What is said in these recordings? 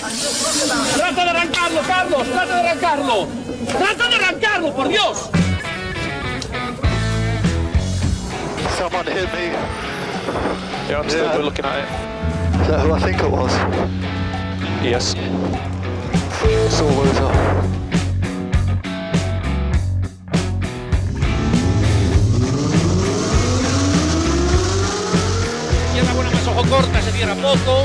Trata de arrancarlo, Carlos, trata de arrancarlo. Trata de arrancarlo, por Dios. Someone hit me. Yeah, I'm still Yeah. looking at it. Is that who I think it was? Yes. Loser. Izquierda buena más ojo corta, se cierra poco.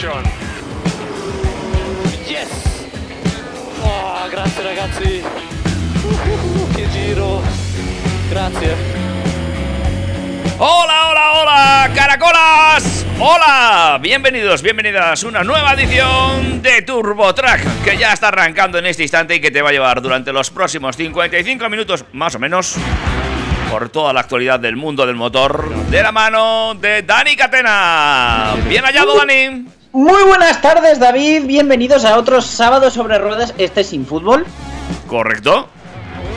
Yes! Oh, grazie ragazzi! Uh, che giro! Grazie! Hola, hola, hola, caracolas. Hola, bienvenidos, bienvenidas a una nueva edición de Turbo Track que ya está arrancando en este instante y que te va a llevar durante los próximos 55 minutos más o menos por toda la actualidad del mundo del motor de la mano de Dani Catena. Bien hallado, Dani. Muy buenas tardes, David. Bienvenidos a otro sábado sobre ruedas. Este sin fútbol. Correcto.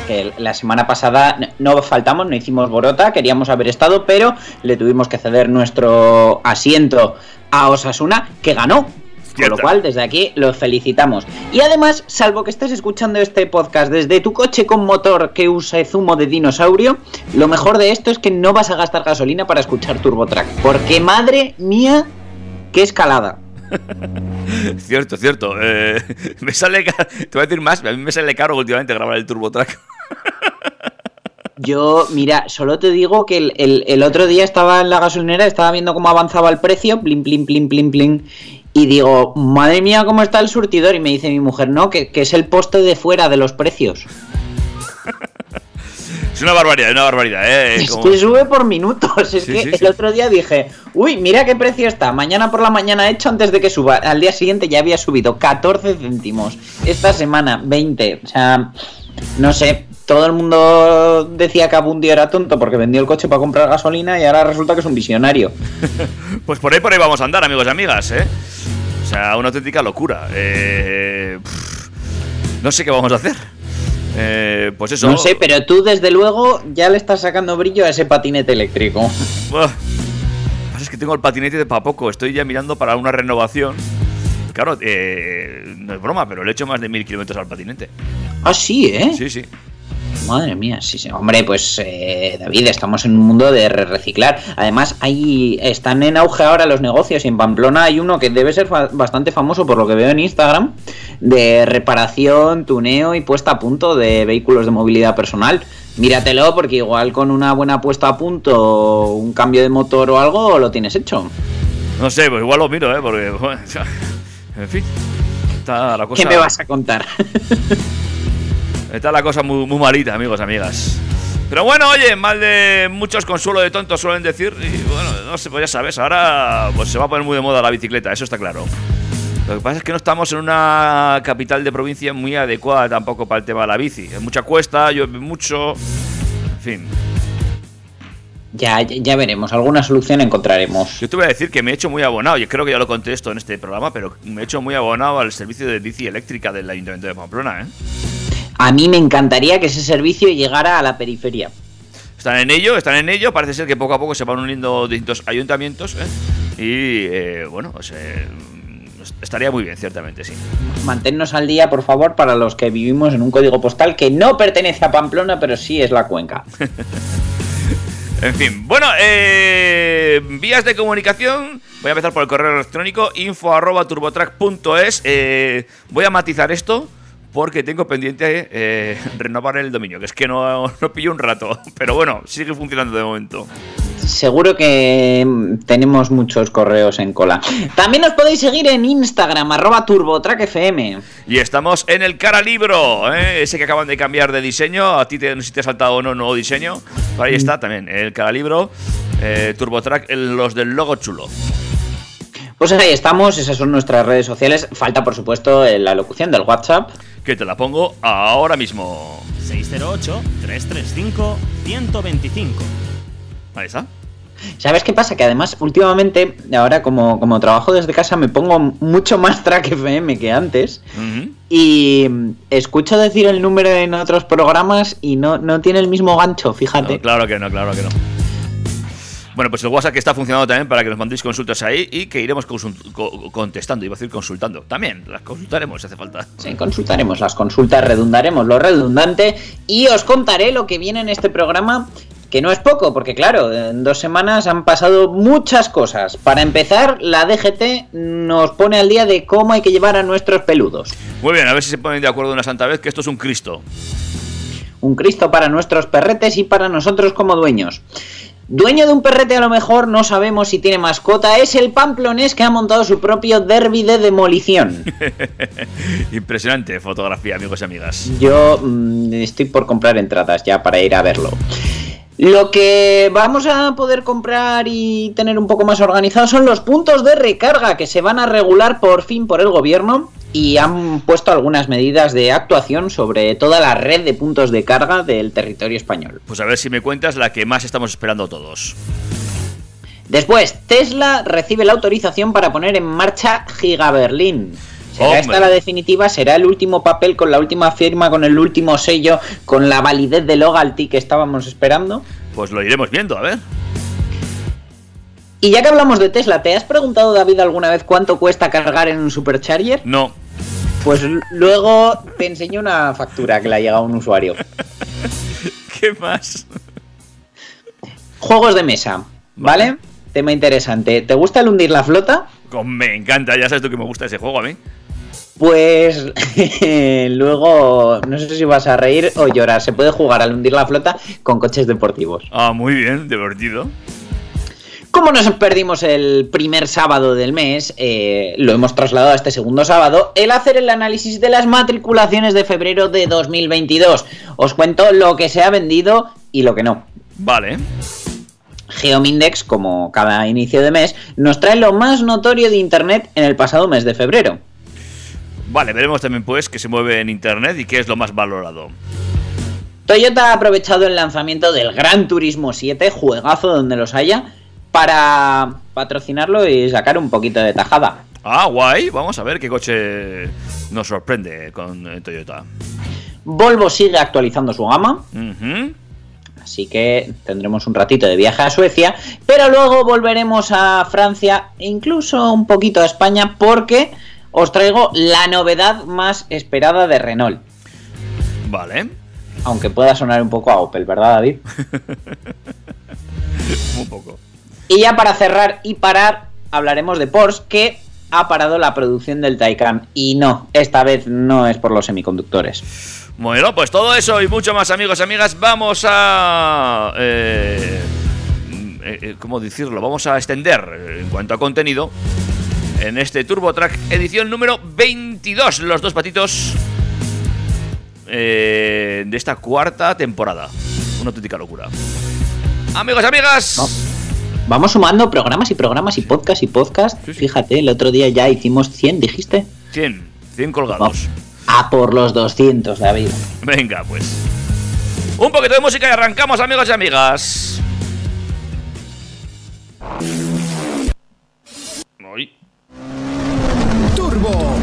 Que la semana pasada no faltamos, no hicimos borota, queríamos haber estado, pero le tuvimos que ceder nuestro asiento a Osasuna, que ganó. Con lo cual, desde aquí los felicitamos. Y además, salvo que estés escuchando este podcast desde tu coche con motor que usa zumo de dinosaurio, lo mejor de esto es que no vas a gastar gasolina para escuchar TurboTrack. Porque madre mía, qué escalada. Cierto, cierto. Eh, me sale. Te voy a decir más. A mí me sale caro últimamente grabar el Turbo Track. Yo, mira, solo te digo que el, el- el otro día estaba en la gasolinera, estaba viendo cómo avanzaba el precio, plin, plin, plin, plin, plin, y digo, madre mía, cómo está el surtidor. Y me dice mi mujer, no, que, que es el poste de fuera de los precios. Es una barbaridad, una barbaridad, ¿eh? Es Como- que sube por minutos. Es Sí, que sí, el sí. otro día dije, uy, mira qué precio está. Mañana por la mañana hecho antes de que suba. Al día siguiente ya había subido 14 céntimos. Esta semana 20. O sea, no sé. Todo el mundo decía que Abundi era tonto porque vendió el coche para comprar gasolina y ahora resulta que es un visionario. Pues por ahí, por ahí vamos a andar, amigos y amigas, ¿eh? O sea, una auténtica locura. Eh, pff, no sé qué vamos a hacer. Eh, pues eso. No sé, pero tú desde luego ya le estás sacando brillo a ese patinete eléctrico. Es que tengo el patinete de para poco. Estoy ya mirando para una renovación. Claro, eh, no es broma, pero le he hecho más de mil kilómetros al patinete. Ah, sí, ¿eh? Sí, sí. Madre mía, sí, sí. Hombre, pues eh, David, estamos en un mundo de re- reciclar. Además, ahí están en auge ahora los negocios y en Pamplona hay uno que debe ser fa- bastante famoso por lo que veo en Instagram de reparación, tuneo y puesta a punto de vehículos de movilidad personal. Míratelo porque igual con una buena puesta a punto, un cambio de motor o algo, lo tienes hecho. No sé, pues igual lo miro, ¿eh? Porque, bueno, en fin. Está la cosa, ¿Qué me vas a contar? está la cosa muy, muy malita, amigos, amigas. Pero bueno, oye, mal de muchos consuelo de tontos suelen decir. Y bueno, no sé, pues ya sabes, ahora pues se va a poner muy de moda la bicicleta, eso está claro. Lo que pasa es que no estamos en una capital de provincia muy adecuada tampoco para el tema de la bici. Es mucha cuesta, llueve mucho. En fin. ya, ya veremos, alguna solución encontraremos. Yo te voy a decir que me he hecho muy abonado, yo creo que ya lo conté esto en este programa, pero me he hecho muy abonado al servicio de bici eléctrica del Ayuntamiento de Pamplona, ¿eh? A mí me encantaría que ese servicio llegara a la periferia. Están en ello, están en ello, parece ser que poco a poco se van uniendo distintos ayuntamientos, ¿eh? Y eh, bueno, pues eh, estaría muy bien, ciertamente, sí. Manténnos al día, por favor, para los que vivimos en un código postal que no pertenece a Pamplona, pero sí es la cuenca. En fin, bueno, eh, vías de comunicación. Voy a empezar por el correo electrónico info arroba turbotrack.es. Eh, voy a matizar esto porque tengo pendiente eh, renovar el dominio, que es que no, no pillo un rato. Pero bueno, sigue funcionando de momento. Seguro que mm, tenemos muchos correos en cola. También nos podéis seguir en Instagram, arroba turbotrackfm. Y estamos en el cara libro, ¿eh? ese que acaban de cambiar de diseño. A ti te, no sé si te ha saltado o no nuevo diseño. Pero ahí está también, el cara libro. Eh, TurboTrack, los del logo chulo. Pues ahí estamos, esas son nuestras redes sociales. Falta, por supuesto, la locución del WhatsApp. Que te la pongo ahora mismo. 608-335-125. Ahí está. ¿Sabes qué pasa? Que además, últimamente, ahora como, como trabajo desde casa, me pongo mucho más track FM que antes. Y escucho decir el número en otros programas y no, no tiene el mismo gancho, fíjate. No, claro que no, claro que no. Bueno, pues el WhatsApp que está funcionando también para que nos mandéis consultas ahí y que iremos co- contestando, iba a decir consultando. También las consultaremos si hace falta. Sí, consultaremos las consultas, redundaremos lo redundante y os contaré lo que viene en este programa, que no es poco, porque claro, en dos semanas han pasado muchas cosas. Para empezar, la DGT nos pone al día de cómo hay que llevar a nuestros peludos. Muy bien, a ver si se ponen de acuerdo una santa vez que esto es un Cristo. Un Cristo para nuestros perretes y para nosotros como dueños. Dueño de un perrete a lo mejor, no sabemos si tiene mascota, es el pamplonés que ha montado su propio derby de demolición. Impresionante fotografía, amigos y amigas. Yo mm, estoy por comprar entradas ya para ir a verlo. Lo que vamos a poder comprar y tener un poco más organizado son los puntos de recarga que se van a regular por fin por el gobierno y han puesto algunas medidas de actuación sobre toda la red de puntos de carga del territorio español. Pues a ver si me cuentas la que más estamos esperando todos. Después, Tesla recibe la autorización para poner en marcha Giga Berlín. ¿Será Hombre. esta la definitiva? ¿Será el último papel con la última firma, con el último sello, con la validez de loyalty que estábamos esperando? Pues lo iremos viendo, a ver. Y ya que hablamos de Tesla, ¿te has preguntado, David, alguna vez cuánto cuesta cargar en un supercharger? No. Pues luego te enseño una factura que le ha llegado a un usuario. ¿Qué más? Juegos de mesa, ¿vale? Tema interesante. ¿Te gusta el hundir la flota? Me encanta, ya sabes tú que me gusta ese juego a mí. Pues luego, no sé si vas a reír o llorar. Se puede jugar al hundir la flota con coches deportivos. Ah, muy bien, divertido. Como nos perdimos el primer sábado del mes, eh, lo hemos trasladado a este segundo sábado, el hacer el análisis de las matriculaciones de febrero de 2022. Os cuento lo que se ha vendido y lo que no. Vale. Geomindex, como cada inicio de mes, nos trae lo más notorio de Internet en el pasado mes de febrero. Vale, veremos también pues qué se mueve en internet y qué es lo más valorado. Toyota ha aprovechado el lanzamiento del Gran Turismo 7, juegazo donde los haya, para patrocinarlo y sacar un poquito de tajada. Ah, guay. Vamos a ver qué coche nos sorprende con Toyota. Volvo sigue actualizando su gama, así que tendremos un ratito de viaje a Suecia, pero luego volveremos a Francia e incluso un poquito a España porque os traigo la novedad más esperada de Renault. Vale. Aunque pueda sonar un poco a Opel, ¿verdad David? Un poco. Y ya para cerrar y parar, hablaremos de Porsche que ha parado la producción del Taycan. Y no, esta vez no es por los semiconductores. Bueno, pues todo eso y mucho más, amigos y amigas, vamos a... eh, mm, eh, eh, ¿Cómo decirlo? Vamos a extender eh, en cuanto a contenido en este Turbo Track edición número 22, los dos patitos eh, de esta cuarta temporada. Una auténtica locura. Amigos y amigas, No. Vamos sumando programas y programas y podcast y podcast. Sí, sí. Fíjate, el otro día ya hicimos 100, dijiste. 100, 100 colgados. A por los 200, David. Venga, pues. Un poquito de música y arrancamos, amigos y amigas. Uy. Turbo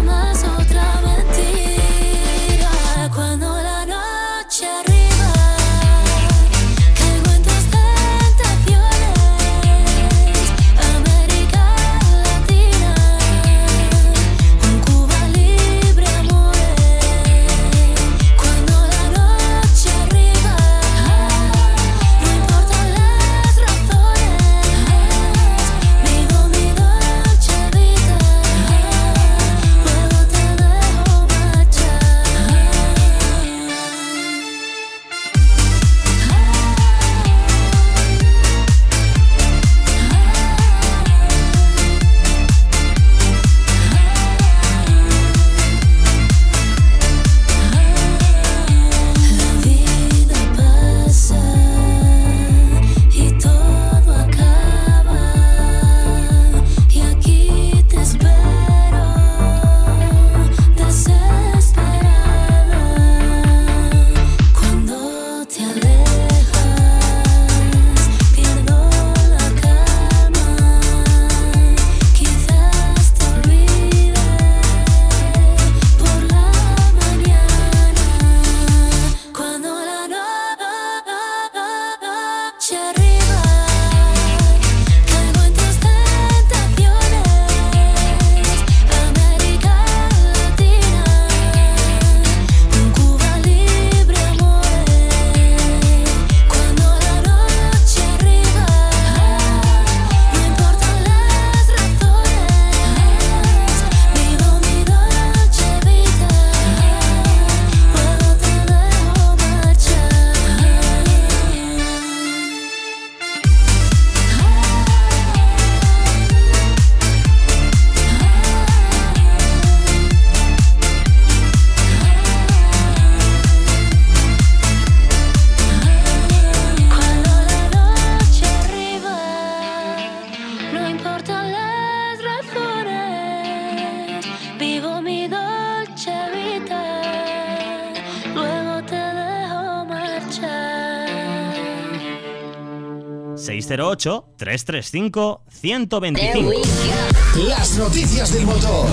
608-335-125. Las noticias del motor.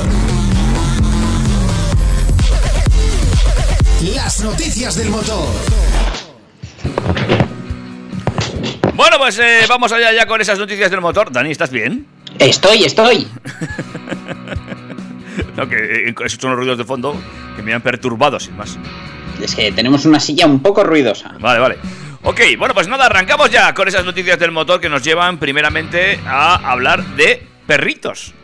Las noticias del motor. Bueno, pues eh, vamos allá ya con esas noticias del motor. Dani, ¿estás bien? Estoy, estoy. No, que eh, esos son los ruidos de fondo que me han perturbado, sin más. Es que tenemos una silla un poco ruidosa. Vale, vale. Ok, bueno, pues nada, arrancamos ya con esas noticias del motor que nos llevan primeramente a hablar de perritos.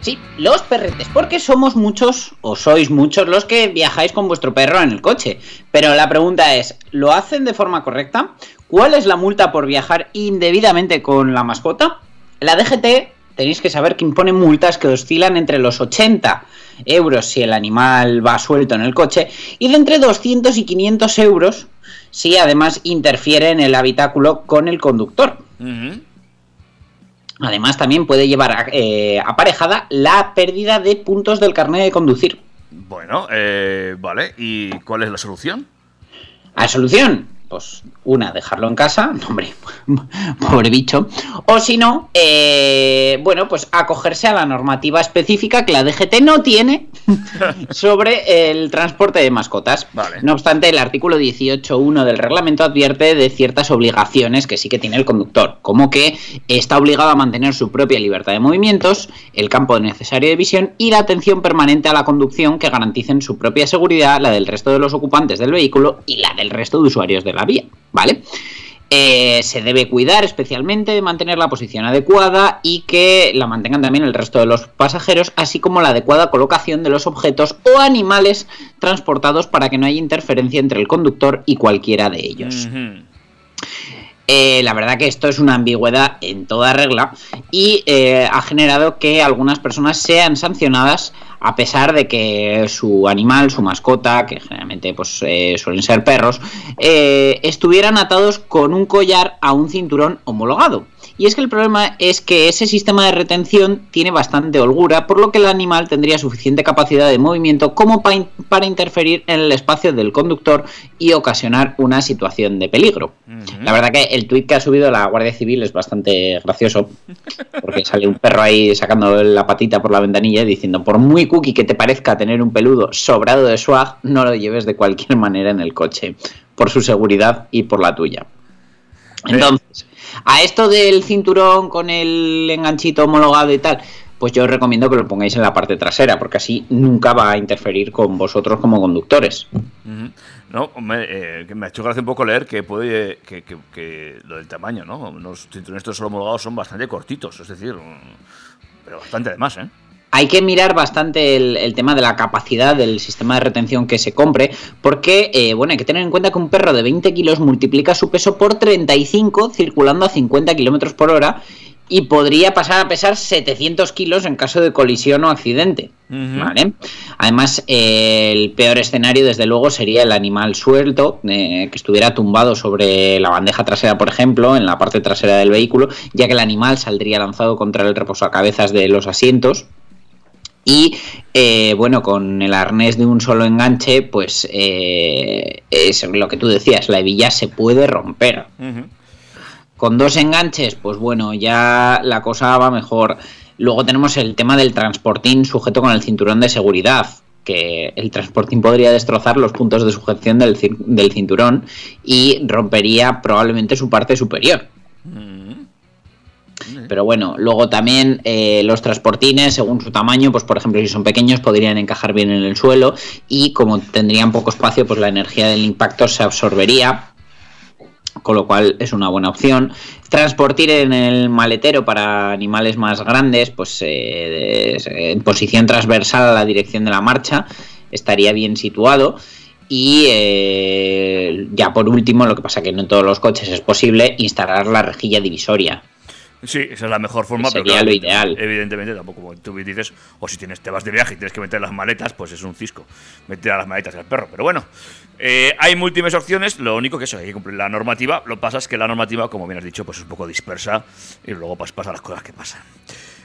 Sí, los perretes, porque somos muchos o sois muchos los que viajáis con vuestro perro en el coche. Pero la pregunta es, ¿lo hacen de forma correcta? ¿Cuál es la multa por viajar indebidamente con la mascota? La DGT tenéis que saber que impone multas que oscilan entre los 80 euros si el animal va suelto en el coche y de entre 200 y 500 euros si además interfiere en el habitáculo con el conductor. Además también puede llevar eh, aparejada la pérdida de puntos del carnet de conducir. Bueno, eh, vale. ¿Y cuál es la solución? ¿A solución? Pues una, dejarlo en casa, hombre, pobre bicho. O si no, eh, bueno, pues acogerse a la normativa específica que la DGT no tiene sobre el transporte de mascotas. Vale. No obstante, el artículo 18.1 del reglamento advierte de ciertas obligaciones que sí que tiene el conductor, como que está obligado a mantener su propia libertad de movimientos, el campo necesario de visión y la atención permanente a la conducción que garanticen su propia seguridad, la del resto de los ocupantes del vehículo y la del resto de usuarios de la vía, ¿vale? Eh, se debe cuidar especialmente de mantener la posición adecuada y que la mantengan también el resto de los pasajeros, así como la adecuada colocación de los objetos o animales transportados para que no haya interferencia entre el conductor y cualquiera de ellos. Eh, la verdad que esto es una ambigüedad en toda regla y eh, ha generado que algunas personas sean sancionadas a pesar de que su animal, su mascota, que generalmente pues, eh, suelen ser perros, estuvieran atados con un collar a un cinturón homologado. Y es que el problema es que ese sistema de retención tiene bastante holgura, por lo que el animal tendría suficiente capacidad de movimiento como pa in- para interferir en el espacio del conductor y ocasionar una situación de peligro. La verdad que el tuit que ha subido la Guardia Civil es bastante gracioso, porque sale un perro ahí sacando la patita por la ventanilla y diciendo, por muy cookie que te parezca tener un peludo sobrado de swag, no lo lleves de cualquier manera en el coche, por su seguridad y por la tuya. Entonces, a esto del cinturón con el enganchito homologado y tal, pues yo os recomiendo que lo pongáis en la parte trasera, porque así nunca va a interferir con vosotros como conductores. No, hombre, eh, me ha hecho gracia un poco leer que puede que, que- que lo del tamaño, ¿no? Los cinturones estos homologados son bastante cortitos, es decir, mm, pero bastante además, ¿eh? Hay que mirar bastante el, el tema de la capacidad del sistema de retención que se compre, porque, eh, bueno, hay que tener en cuenta que un perro de 20 kilos multiplica su peso por 35 circulando a 50 kilómetros por hora y podría pasar a pesar 700 kilos en caso de colisión o accidente. ¿Vale? Además, eh, el peor escenario, desde luego, sería el animal suelto, eh, que estuviera tumbado sobre la bandeja trasera, por ejemplo, en la parte trasera del vehículo, ya que el animal saldría lanzado contra el reposacabezas de los asientos. Y eh, bueno, con el arnés de un solo enganche, pues eh, es lo que tú decías, la hebilla se puede romper. Con dos enganches, pues bueno, ya la cosa va mejor. Luego tenemos el tema del transportín sujeto con el cinturón de seguridad, que el transportín podría destrozar los puntos de sujeción del, del cinturón y rompería probablemente su parte superior. Ujú. Pero bueno, luego también eh, los transportines, según su tamaño, pues por ejemplo, si son pequeños, podrían encajar bien en el suelo y como tendrían poco espacio, pues la energía del impacto se absorbería, con lo cual es una buena opción. Transportir en el maletero para animales más grandes, pues eh, en posición transversal a la dirección de la marcha, estaría bien situado. Y eh, ya por último, lo que pasa que no en todos los coches es posible, instalar la rejilla divisoria. Sí, esa es la mejor forma, pero Sería claro, lo ideal. Evidentemente, tampoco como tú dices, o si tienes, te vas de viaje y tienes que meter las maletas, pues es un cisco meter a las maletas del perro. Pero bueno, eh, hay múltiples opciones, lo único que eso, hay que cumplir la normativa. Lo que pasa es que la normativa, como bien has dicho, pues es un poco dispersa y luego pues pasan las cosas que pasan.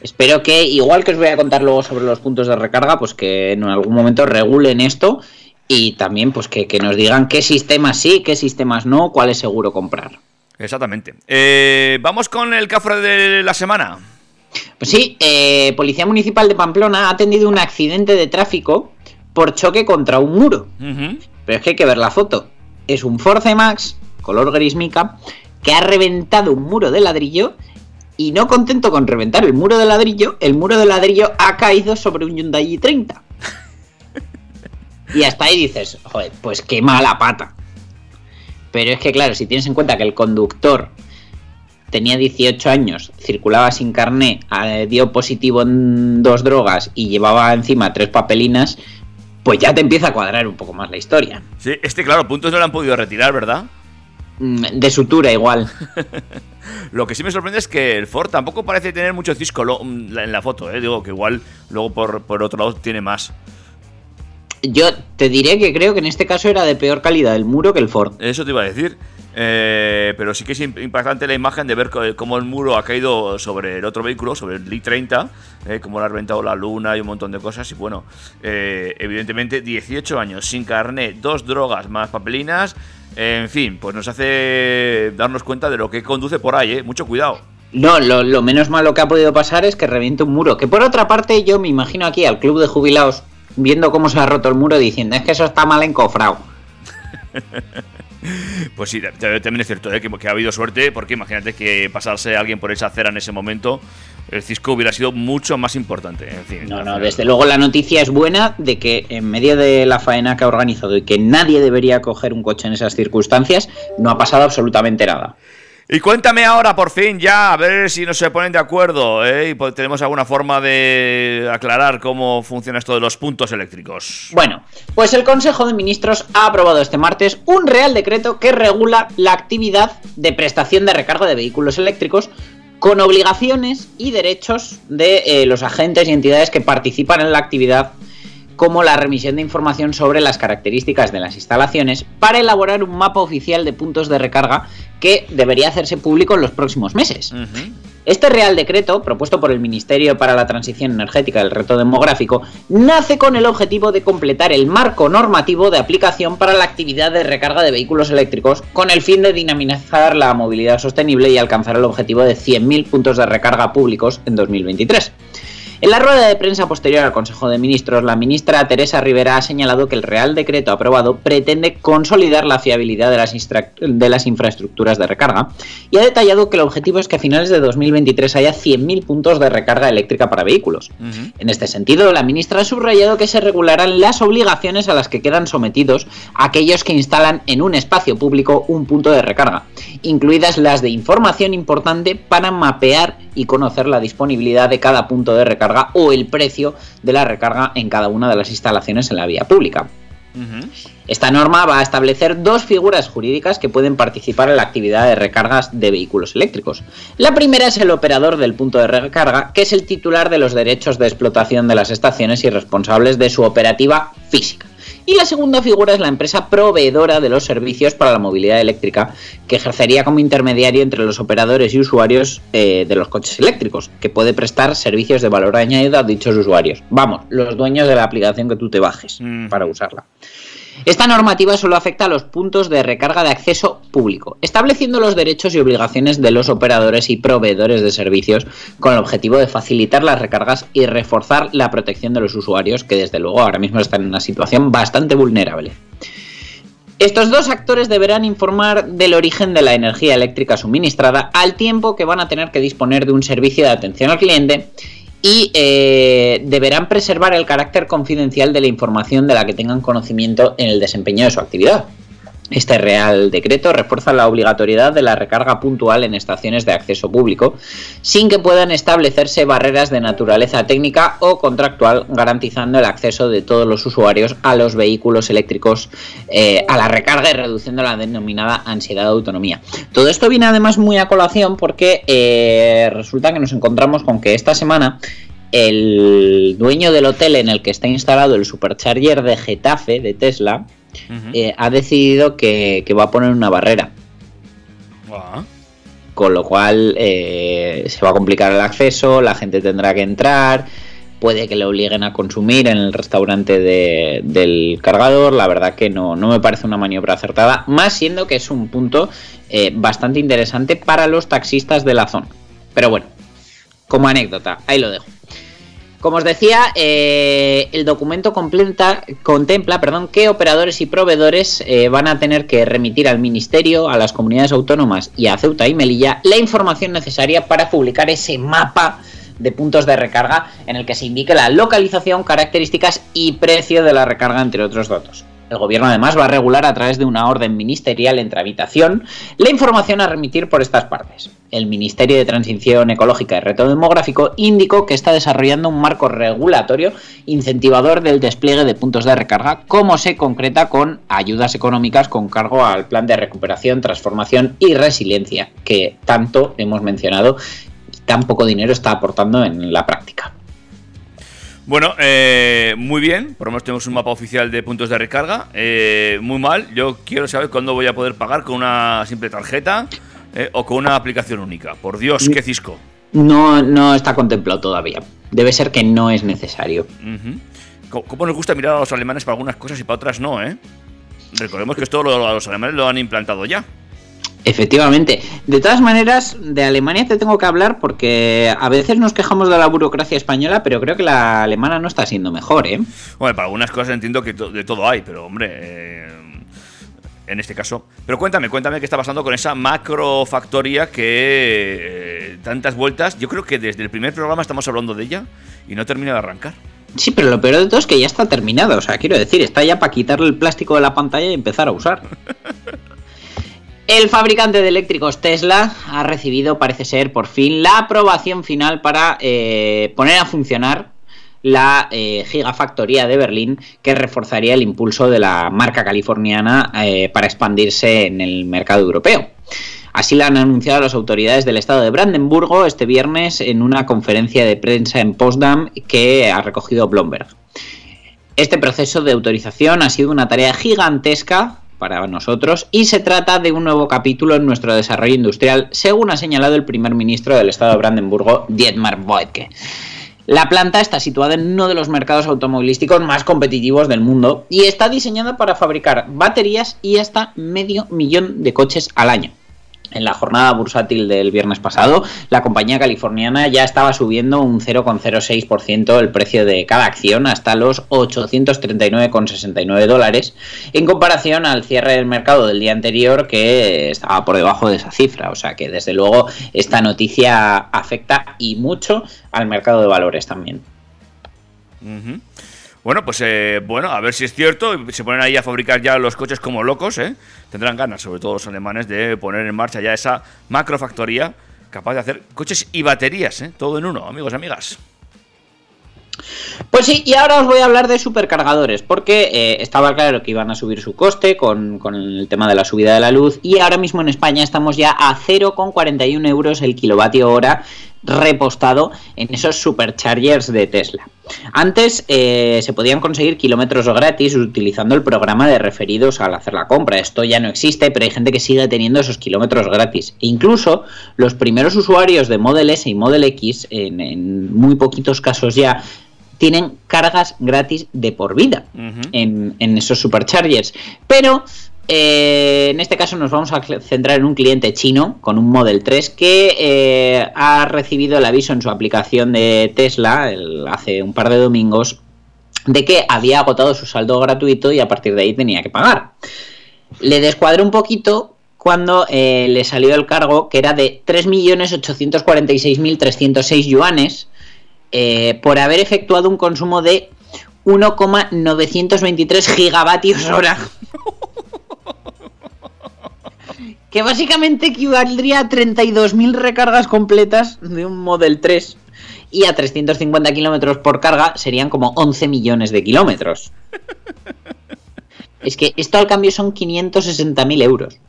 Espero que, igual que os voy a contar luego sobre los puntos de recarga, pues que en algún momento regulen esto y también pues que, que nos digan qué sistemas sí, qué sistemas no, cuál es seguro comprar. Exactamente. Eh, Vamos con el cafre de la semana. Pues sí, eh, Policía Municipal de Pamplona ha atendido un accidente de tráfico por choque contra un muro. Pero es que hay que ver la foto. Es un Force Max, color gris mica, que ha reventado un muro de ladrillo y no contento con reventar el muro de ladrillo, el muro de ladrillo ha caído sobre un Hyundai i30. Y hasta ahí dices, joder, pues qué mala pata. Pero es que claro, si tienes en cuenta que el conductor tenía 18 años, circulaba sin carné, eh, dio positivo en dos drogas y llevaba encima tres papelinas, pues ya te empieza a cuadrar un poco más la historia. Sí, este, claro, puntos no lo han podido retirar, ¿verdad? Mm, De sutura igual. Lo que sí me sorprende es que el Ford tampoco parece tener mucho cisco lo- en la foto, ¿eh? Digo que igual luego por, por otro lado tiene más. Yo te diré que creo que en este caso era de peor calidad el muro que el Ford. Eso te iba a decir. Eh, pero sí que es imp- impactante la imagen de ver cómo el muro ha caído sobre el otro vehículo, sobre el i30, eh, cómo le ha reventado la luna y un montón de cosas. Y bueno, eh, evidentemente 18 años sin carnet, dos drogas más papelinas. en fin, pues nos hace darnos cuenta de lo que conduce por ahí, ¿eh? Mucho cuidado. No, lo, lo menos malo que ha podido pasar es que reviente un muro. Que por otra parte, yo me imagino aquí al club de jubilados viendo cómo se ha roto el muro diciendo es que eso está mal encofrado. Pues sí, también es cierto ¿eh? que, que ha habido suerte, porque imagínate que pasarse alguien por esa acera en ese momento, el cisco hubiera sido mucho más importante. En fin, No, no, desde luego la noticia es buena de que en medio de la faena que ha organizado y que nadie debería coger un coche en esas circunstancias, no ha pasado absolutamente nada. Y cuéntame ahora, por fin, ya, a ver si nos se ponen de acuerdo, ¿eh? Y pues tenemos alguna forma de aclarar cómo funciona esto de los puntos eléctricos. Bueno, pues el Consejo de Ministros ha aprobado este martes un Real Decreto que regula la actividad de prestación de recarga de vehículos eléctricos con obligaciones y derechos de eh, los agentes y entidades que participan en la actividad como la remisión de información sobre las características de las instalaciones para elaborar un mapa oficial de puntos de recarga que debería hacerse público en los próximos meses. Este Real Decreto, propuesto por el Ministerio para la Transición Energética del Reto Demográfico, nace con el objetivo de completar el marco normativo de aplicación para la actividad de recarga de vehículos eléctricos con el fin de dinamizar la movilidad sostenible y alcanzar el objetivo de 100.000 puntos de recarga públicos en 2023. En la rueda de prensa posterior al Consejo de Ministros, la ministra Teresa Rivera ha señalado que el Real Decreto aprobado pretende consolidar la fiabilidad de las, instra- de las infraestructuras de recarga y ha detallado que el objetivo es que a finales de 2023 haya 100.000 puntos de recarga eléctrica para vehículos. En este sentido, la ministra ha subrayado que se regularán las obligaciones a las que quedan sometidos aquellos que instalan en un espacio público un punto de recarga, incluidas las de información importante para mapear y conocer la disponibilidad de cada punto de recarga o el precio de la recarga en cada una de las instalaciones en la vía pública. Esta norma va a establecer dos figuras jurídicas que pueden participar en la actividad de recargas de vehículos eléctricos. La primera es el operador del punto de recarga, que es el titular de los derechos de explotación de las estaciones y responsables de su operativa física. Y la segunda figura es la empresa proveedora de los servicios para la movilidad eléctrica, que ejercería como intermediario entre los operadores y usuarios eh, de los coches eléctricos, que puede prestar servicios de valor añadido a dichos usuarios. Vamos, los dueños de la aplicación que tú te bajes Mm. para usarla. Esta normativa solo afecta a los puntos de recarga de acceso público, estableciendo los derechos y obligaciones de los operadores y proveedores de servicios con el objetivo de facilitar las recargas y reforzar la protección de los usuarios que desde luego ahora mismo están en una situación bastante vulnerable. Estos dos actores deberán informar del origen de la energía eléctrica suministrada al tiempo que van a tener que disponer de un servicio de atención al cliente y eh, deberán preservar el carácter confidencial de la información de la que tengan conocimiento en el desempeño de su actividad. Este Real Decreto refuerza la obligatoriedad de la recarga puntual en estaciones de acceso público, sin que puedan establecerse barreras de naturaleza técnica o contractual, garantizando el acceso de todos los usuarios a los vehículos eléctricos eh, a la recarga y reduciendo la denominada ansiedad de autonomía. Todo esto viene además muy a colación porque eh, resulta que nos encontramos con que esta semana el dueño del hotel en el que está instalado el supercharger de Getafe de Tesla Eh, ha decidido que, que va a poner una barrera. Ah. Con lo cual eh, se va a complicar el acceso, la gente tendrá que entrar, puede que le obliguen a consumir en el restaurante de- del cargador. La verdad que no, no me parece una maniobra acertada, más siendo que es un punto eh, bastante interesante para los taxistas de la zona. Pero bueno, como anécdota, ahí lo dejo. Como os decía, eh, el documento contempla perdón, que operadores y proveedores eh, van a tener que remitir al Ministerio, a las comunidades autónomas y a Ceuta y Melilla la información necesaria para publicar ese mapa de puntos de recarga en el que se indique la localización, características y precio de la recarga, entre otros datos. El gobierno además va a regular a través de una orden ministerial en tramitación la información a remitir por estas partes. El Ministerio de Transición Ecológica y Reto Demográfico indicó que está desarrollando un marco regulatorio incentivador del despliegue de puntos de recarga, como se concreta con ayudas económicas con cargo al plan de recuperación, transformación y resiliencia, que tanto hemos mencionado y tan poco dinero está aportando en la práctica. Bueno, eh, muy bien, por lo menos tenemos un mapa oficial de puntos de recarga. Eh, muy mal, yo quiero saber cuándo voy a poder pagar con una simple tarjeta eh, o con una aplicación única. Por Dios, qué cisco. No, no está contemplado todavía. Debe ser que no es necesario. Co- ¿Cómo nos gusta mirar a los alemanes para algunas cosas y para otras no, eh? Recordemos que esto lo- los alemanes lo han implantado ya. Efectivamente. De todas maneras, de Alemania te tengo que hablar porque a veces nos quejamos de la burocracia española, pero creo que la alemana no está siendo mejor, ¿eh? Bueno, para algunas cosas entiendo que de todo hay, pero hombre, eh, en este caso. Pero cuéntame, cuéntame qué está pasando con esa macrofactoría que eh, tantas vueltas. Yo creo que desde el primer programa estamos hablando de ella y no termina de arrancar. Sí, pero lo peor de todo es que ya está terminada. O sea, quiero decir, está ya para quitarle el plástico de la pantalla y empezar a usar. El fabricante de eléctricos Tesla ha recibido, parece ser, por fin la aprobación final para eh, poner a funcionar la eh, gigafactoría de Berlín que reforzaría el impulso de la marca californiana eh, para expandirse en el mercado europeo. Así lo han anunciado las autoridades del estado de Brandenburgo este viernes en una conferencia de prensa en Potsdam que ha recogido Bloomberg. Este proceso de autorización ha sido una tarea gigantesca para nosotros y se trata de un nuevo capítulo en nuestro desarrollo industrial, según ha señalado el primer ministro del estado de Brandenburgo, Dietmar Woidke. La planta está situada en uno de los mercados automovilísticos más competitivos del mundo y está diseñada para fabricar baterías y hasta medio millón de coches al año. En la jornada bursátil del viernes pasado, la compañía californiana ya estaba subiendo un 0,06% el precio de cada acción hasta los 839,69 dólares, en comparación al cierre del mercado del día anterior que estaba por debajo de esa cifra. O sea que desde luego esta noticia afecta y mucho al mercado de valores también. Ujú. Bueno, pues eh, bueno, a ver si es cierto. Se ponen ahí a fabricar ya los coches como locos, ¿eh? Tendrán ganas, sobre todo los alemanes, de poner en marcha ya esa macrofactoría capaz de hacer coches y baterías, ¿eh? Todo en uno, amigos, amigas. Pues sí, y ahora os voy a hablar de supercargadores, porque eh, estaba claro que iban a subir su coste con, con el tema de la subida de la luz, y ahora mismo en España estamos ya a 0,41 euros el kilovatio hora repostado en esos superchargers de Tesla. Antes eh, se podían conseguir kilómetros gratis utilizando el programa de referidos al hacer la compra. Esto ya no existe, pero hay gente que sigue teniendo esos kilómetros gratis. E incluso los primeros usuarios de Model S y Model X, en, en muy poquitos casos ya, tienen cargas gratis de por vida en esos superchargers. Pero eh, en este caso nos vamos a centrar en un cliente chino con un Model 3 que eh, ha recibido el aviso en su aplicación de Tesla hace un par de domingos de que había agotado su saldo gratuito y a partir de ahí tenía que pagar. Le descuadré un poquito cuando eh, le salió el cargo que era de 3.846.306 yuanes por haber efectuado un consumo de 1,923 gigavatios hora. que básicamente equivaldría a 32.000 recargas completas de un Model 3 y a 350 kilómetros por carga serían como 11 millones de kilómetros. Es que esto al cambio son 560.000 euros.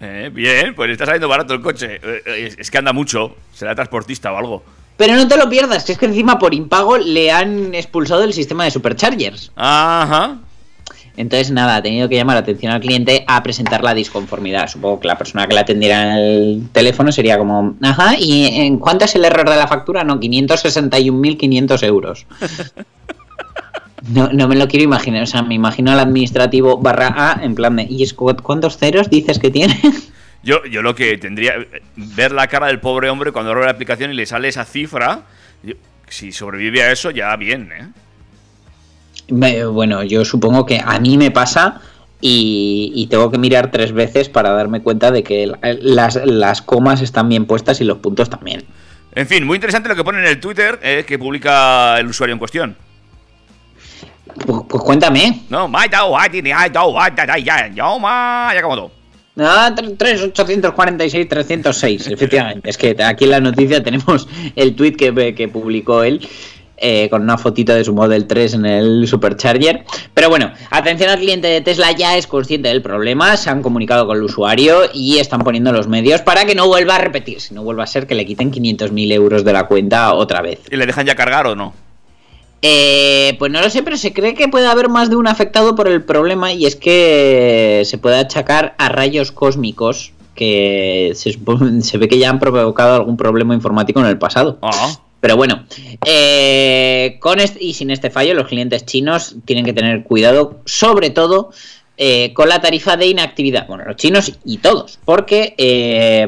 Eh, bien, pues está saliendo barato el coche. Eh, eh, es, es que anda mucho. Será transportista o algo. Pero no te lo pierdas, que es que encima por impago le han expulsado del sistema de superchargers. Ajá. Entonces, nada, ha tenido que llamar la atención al cliente a presentar la disconformidad. Supongo que la persona que la atendiera en el teléfono sería como, ajá, ¿y en cuánto es el error de la factura? No, 561.500 euros. No, no me lo quiero imaginar, o sea, me imagino al administrativo barra A en plan de, ¿y cuántos ceros dices que tiene? Yo, yo lo que tendría. Ver la cara del pobre hombre cuando abre la aplicación y le sale esa cifra. si sobrevive a eso, ya bien, ¿eh? Me- Bueno, yo supongo que a mí me pasa y, y tengo que mirar tres veces para darme cuenta de que la- las, las comas están bien puestas y los puntos también. En fin, muy interesante lo que pone en el Twitter eh, que publica el usuario en cuestión. Pues, pues cuéntame. No. Ah, 3846 306, efectivamente. Es que aquí en la noticia tenemos el tweet que, que publicó él. Eh, con una fotito de su Model 3 en el Supercharger. Pero bueno, atención al cliente de Tesla ya es consciente del problema, se han comunicado con el usuario y están poniendo los medios para que no vuelva a repetirse, no vuelva a ser que le quiten 500.000 euros de la cuenta otra vez. ¿Y le dejan ya cargar o no? Eh, pues no lo sé, pero se cree que puede haber más de un afectado por el problema y es que se puede achacar a rayos cósmicos que se, se ve que ya han provocado algún problema informático en el pasado. Ah, Pero bueno, eh, con este, y sin este fallo, los clientes chinos tienen que tener cuidado, sobre todo eh, con la tarifa de inactividad. Bueno, los chinos y todos, porque eh,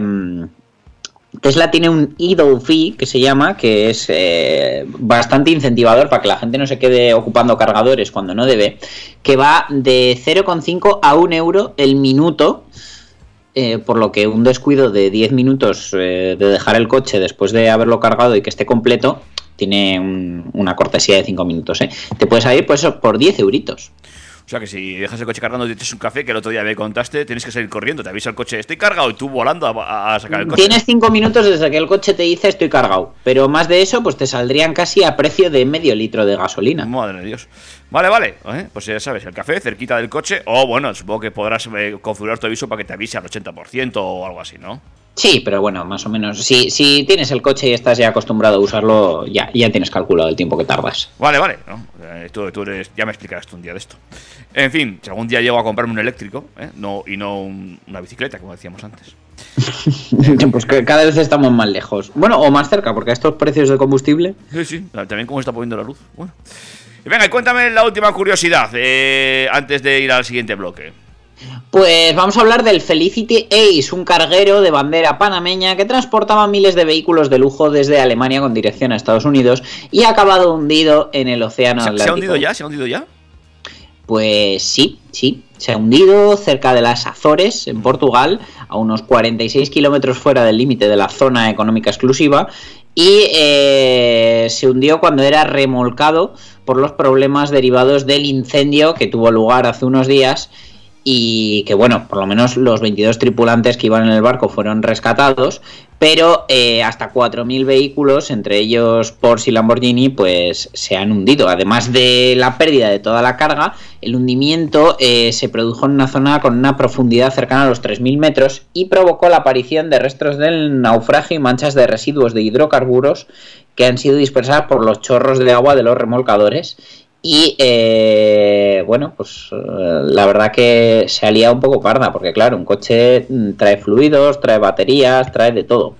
Tesla tiene un idle fee que se llama, que es eh, bastante incentivador para que la gente no se quede ocupando cargadores cuando no debe, que va de 0,5 a 1 euro el minuto. Eh, por lo que un descuido de 10 minutos eh, de dejar el coche después de haberlo cargado y que esté completo tiene un- una cortesía de 5 minutos. ¿eh? Te puedes salir por eso por 10 euritos. O sea que si dejas el coche cargando y te echas un café, que el otro día me contaste, tienes que salir corriendo, te avisa el coche, estoy cargado y tú volando a, a sacar el coche. Tienes 5 minutos desde que el coche te dice estoy cargado, pero más de eso pues te saldrían casi a precio de medio litro de gasolina. Madre de Dios. Vale, vale. ¿eh? Pues ya sabes, el café cerquita del coche. O bueno, supongo que podrás eh, configurar tu aviso para que te avise al 80% o algo así, ¿no? Sí, pero bueno, más o menos. Si, si tienes el coche y estás ya acostumbrado a usarlo, ya, ya tienes calculado el tiempo que tardas. Vale, vale. ¿no? Eh, tú, tú eres, ya me explicarás tú un día de esto. En fin, si algún día llego a comprarme un eléctrico ¿eh? no, y no un- una bicicleta, como decíamos antes. pues que cada vez estamos más lejos. Bueno, o más cerca, porque a estos precios de combustible. Sí, sí. También cómo está poniendo la luz. Bueno. Y venga, cuéntame la última curiosidad eh, antes de ir al siguiente bloque. Pues vamos a hablar del Felicity Ace, un carguero de bandera panameña que transportaba miles de vehículos de lujo desde Alemania con dirección a Estados Unidos y ha acabado hundido en el océano ¿Se, Atlántico. se ha hundido ya? ¿Se ha hundido ya? Pues sí, sí. Se ha hundido cerca de las Azores, en Portugal, a unos 46 kilómetros fuera del límite de la zona económica exclusiva. Y eh, se hundió cuando era remolcado por los problemas derivados del incendio que tuvo lugar hace unos días. Y que bueno, por lo menos los 22 tripulantes que iban en el barco fueron rescatados, pero eh, hasta 4.000 vehículos, entre ellos Porsche y Lamborghini, pues se han hundido. Además de la pérdida de toda la carga, el hundimiento eh, se produjo en una zona con una profundidad cercana a los 3.000 metros y provocó la aparición de restos del naufragio y manchas de residuos de hidrocarburos que han sido dispersadas por los chorros de agua de los remolcadores. Y eh, bueno, pues eh, la verdad que se ha liado un poco parda, porque claro, un coche mm, trae fluidos, trae baterías, trae de todo.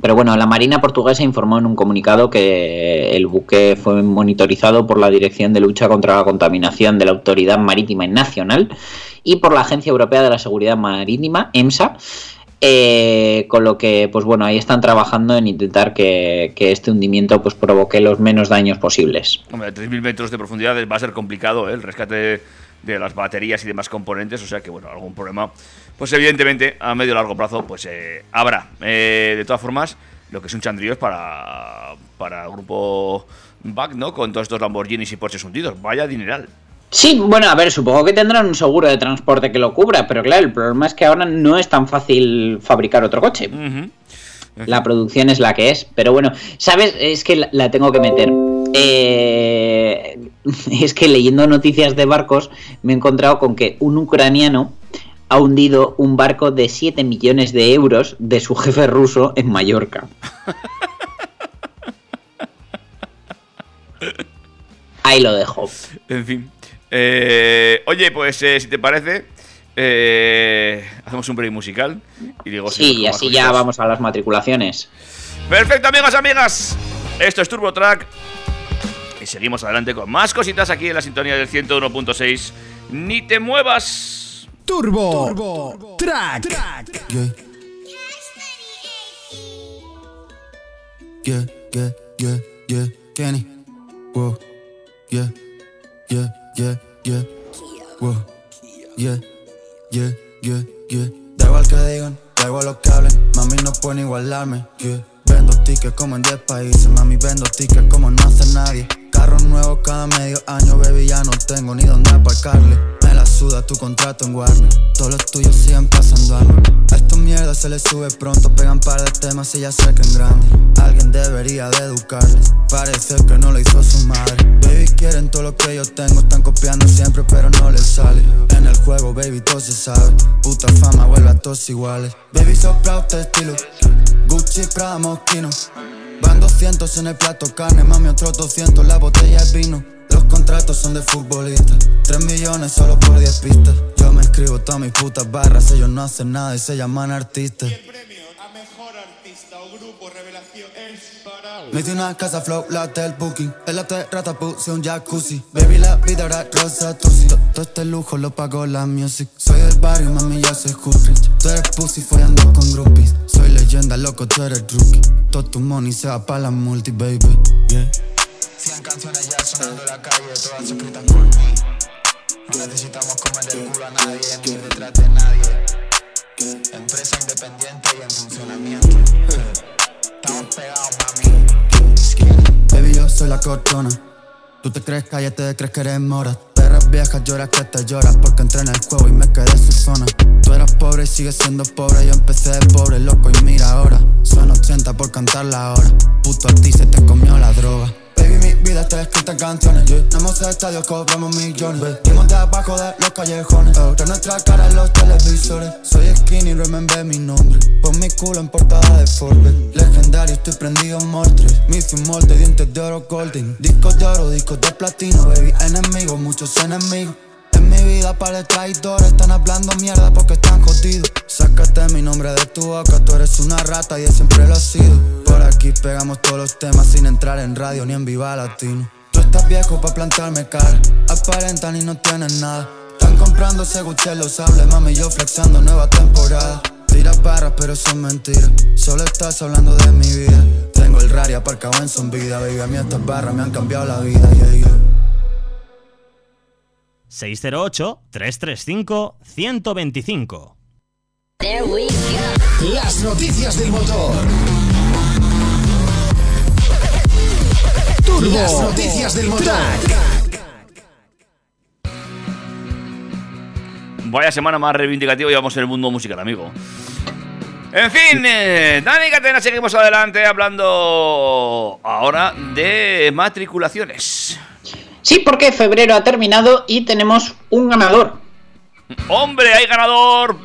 Pero bueno, la Marina portuguesa informó en un comunicado que el buque fue monitorizado por la Dirección de Lucha contra la Contaminación de la Autoridad Marítima Nacional y por la Agencia Europea de la Seguridad Marítima, EMSA. Eh, con lo que, pues bueno, ahí están trabajando en intentar que, este hundimiento pues provoque los menos daños posibles. Hombre, 3.000 metros de profundidad va a ser complicado ¿eh? el rescate de, las baterías y demás componentes, o sea que, bueno, algún problema, pues evidentemente a medio largo plazo, pues eh, habrá. Eh, de todas formas, lo que es un chandrío es para, para el grupo BAC, ¿no? Con todos estos Lamborghinis y Porsches hundidos. Vaya dineral. Sí, bueno, a ver, supongo que tendrán un seguro de transporte que lo cubra, pero claro, el problema es que ahora no es tan fácil fabricar otro coche. La producción es la que es, pero bueno, ¿sabes? Es que la, la tengo que meter. Eh, es que leyendo noticias de barcos me he encontrado con que un ucraniano ha hundido un barco de 7 millones de euros de su jefe ruso en Mallorca. Ahí lo dejo. En fin. Eh, oye, pues eh, si te parece, eh, hacemos un break musical. Y digo, Sí, y así ya vamos a las matriculaciones. Perfecto, amigos, amigas. Esto es Turbo Track. Y seguimos adelante con más cositas aquí en la sintonía del 101.6. Ni te muevas. Turbo, Turbo, Track. Yeah. Yeah, yeah, yeah, yeah. Kenny. Whoa. Yeah, yeah, yeah, yeah. Whoa. Yeah, yeah, yeah, yeah. Da igual que digan, da igual lo que hablen. Mami no pueden igualarme. Yeah. Vendo tickets como en 10 países. Mami, vendo tickets como no hace nadie. Carro nuevo cada medio año, baby, ya no tengo ni dónde aparcarle. Suda tu contrato en Warner. Todos los tuyos siguen pasando algo. A esta mierda se les sube pronto, pegan par de temas y ya sé que en grande. Alguien debería de educarles. Parece que no lo hizo su madre. Baby, quieren todo lo que yo tengo, están copiando siempre, pero no les sale. En el juego, baby, todo se sabe. Puta fama vuelve a todos iguales. Baby, sopla este estilo. Gucci, Prada, Moschino. Van 200 en el plato carne, mami, otros 200 la botella es vino. Los contratos son de futbolistas, 3 millones solo por 10 pistas. Yo me escribo todas mis putas barras, ellos no hacen nada y se llaman artistas. Me di una casa flow, la del booking. En la terraza puse un jacuzzi. Baby, la vida era rosa, tusi. To- Todo este lujo lo pagó la music. Soy del barrio, mami, yo soy Hoodrich. Tú eres pussy follando con groupies. Soy leyenda, loco, tú eres rookie. Todo tu money se va pa' la multi, baby. Yeah. 100 canciones ya sonando en la calle, todas escritas por mí. No necesitamos comer el culo a nadie, ni ir detrás de nadie. Empresa independiente y en funcionamiento. Estamos pegados, mami. Baby, yo soy la cortona. Tú te crees calle, te crees que eres mora. Perras viejas lloras que te lloras porque entré en el juego y me quedé en su zona. Tú eras pobre y sigues siendo pobre. Yo empecé de pobre, loco, y mira ahora. Suena 80 por cantar la hora. Puto a ti se te comió la droga. Baby, mi vida está escrita en canciones. Tenemos estadios, cobramos millones. Vimos de abajo de los callejones. Ahora nuestra cara en los televisores. Soy skinny, remember mi nombre. Pon mi culo en portada de Forbes. Legendario, estoy prendido en Mortres. Un molde, dientes de oro golden. Discos de oro, discos de platino, baby. Enemigos, muchos enemigos. Mi vida para de traidores están hablando mierda porque están jodidos. Sácate mi nombre de tu boca, tú eres una rata y siempre lo has sido. Por aquí pegamos todos los temas sin entrar en radio ni en Viva Latino. Tú estás viejo para plantarme cara, aparentan y no tienen nada. Están comprando en los sables, mami, yo flexando nueva temporada. Tiras barras, pero son mentiras. Solo estás hablando de mi vida. Tengo el Rari aparcado en son vida, baby. A mí estas barras me han cambiado la vida. 608-335-125. Las noticias del motor. Turbo. Las noticias del motor. Vaya semana más reivindicativa llevamos en el mundo musical, amigo. En fin, eh, Dani Catena, seguimos adelante hablando ahora de matriculaciones. Sí, porque febrero ha terminado y tenemos un ganador. ¡Hombre, hay ganador!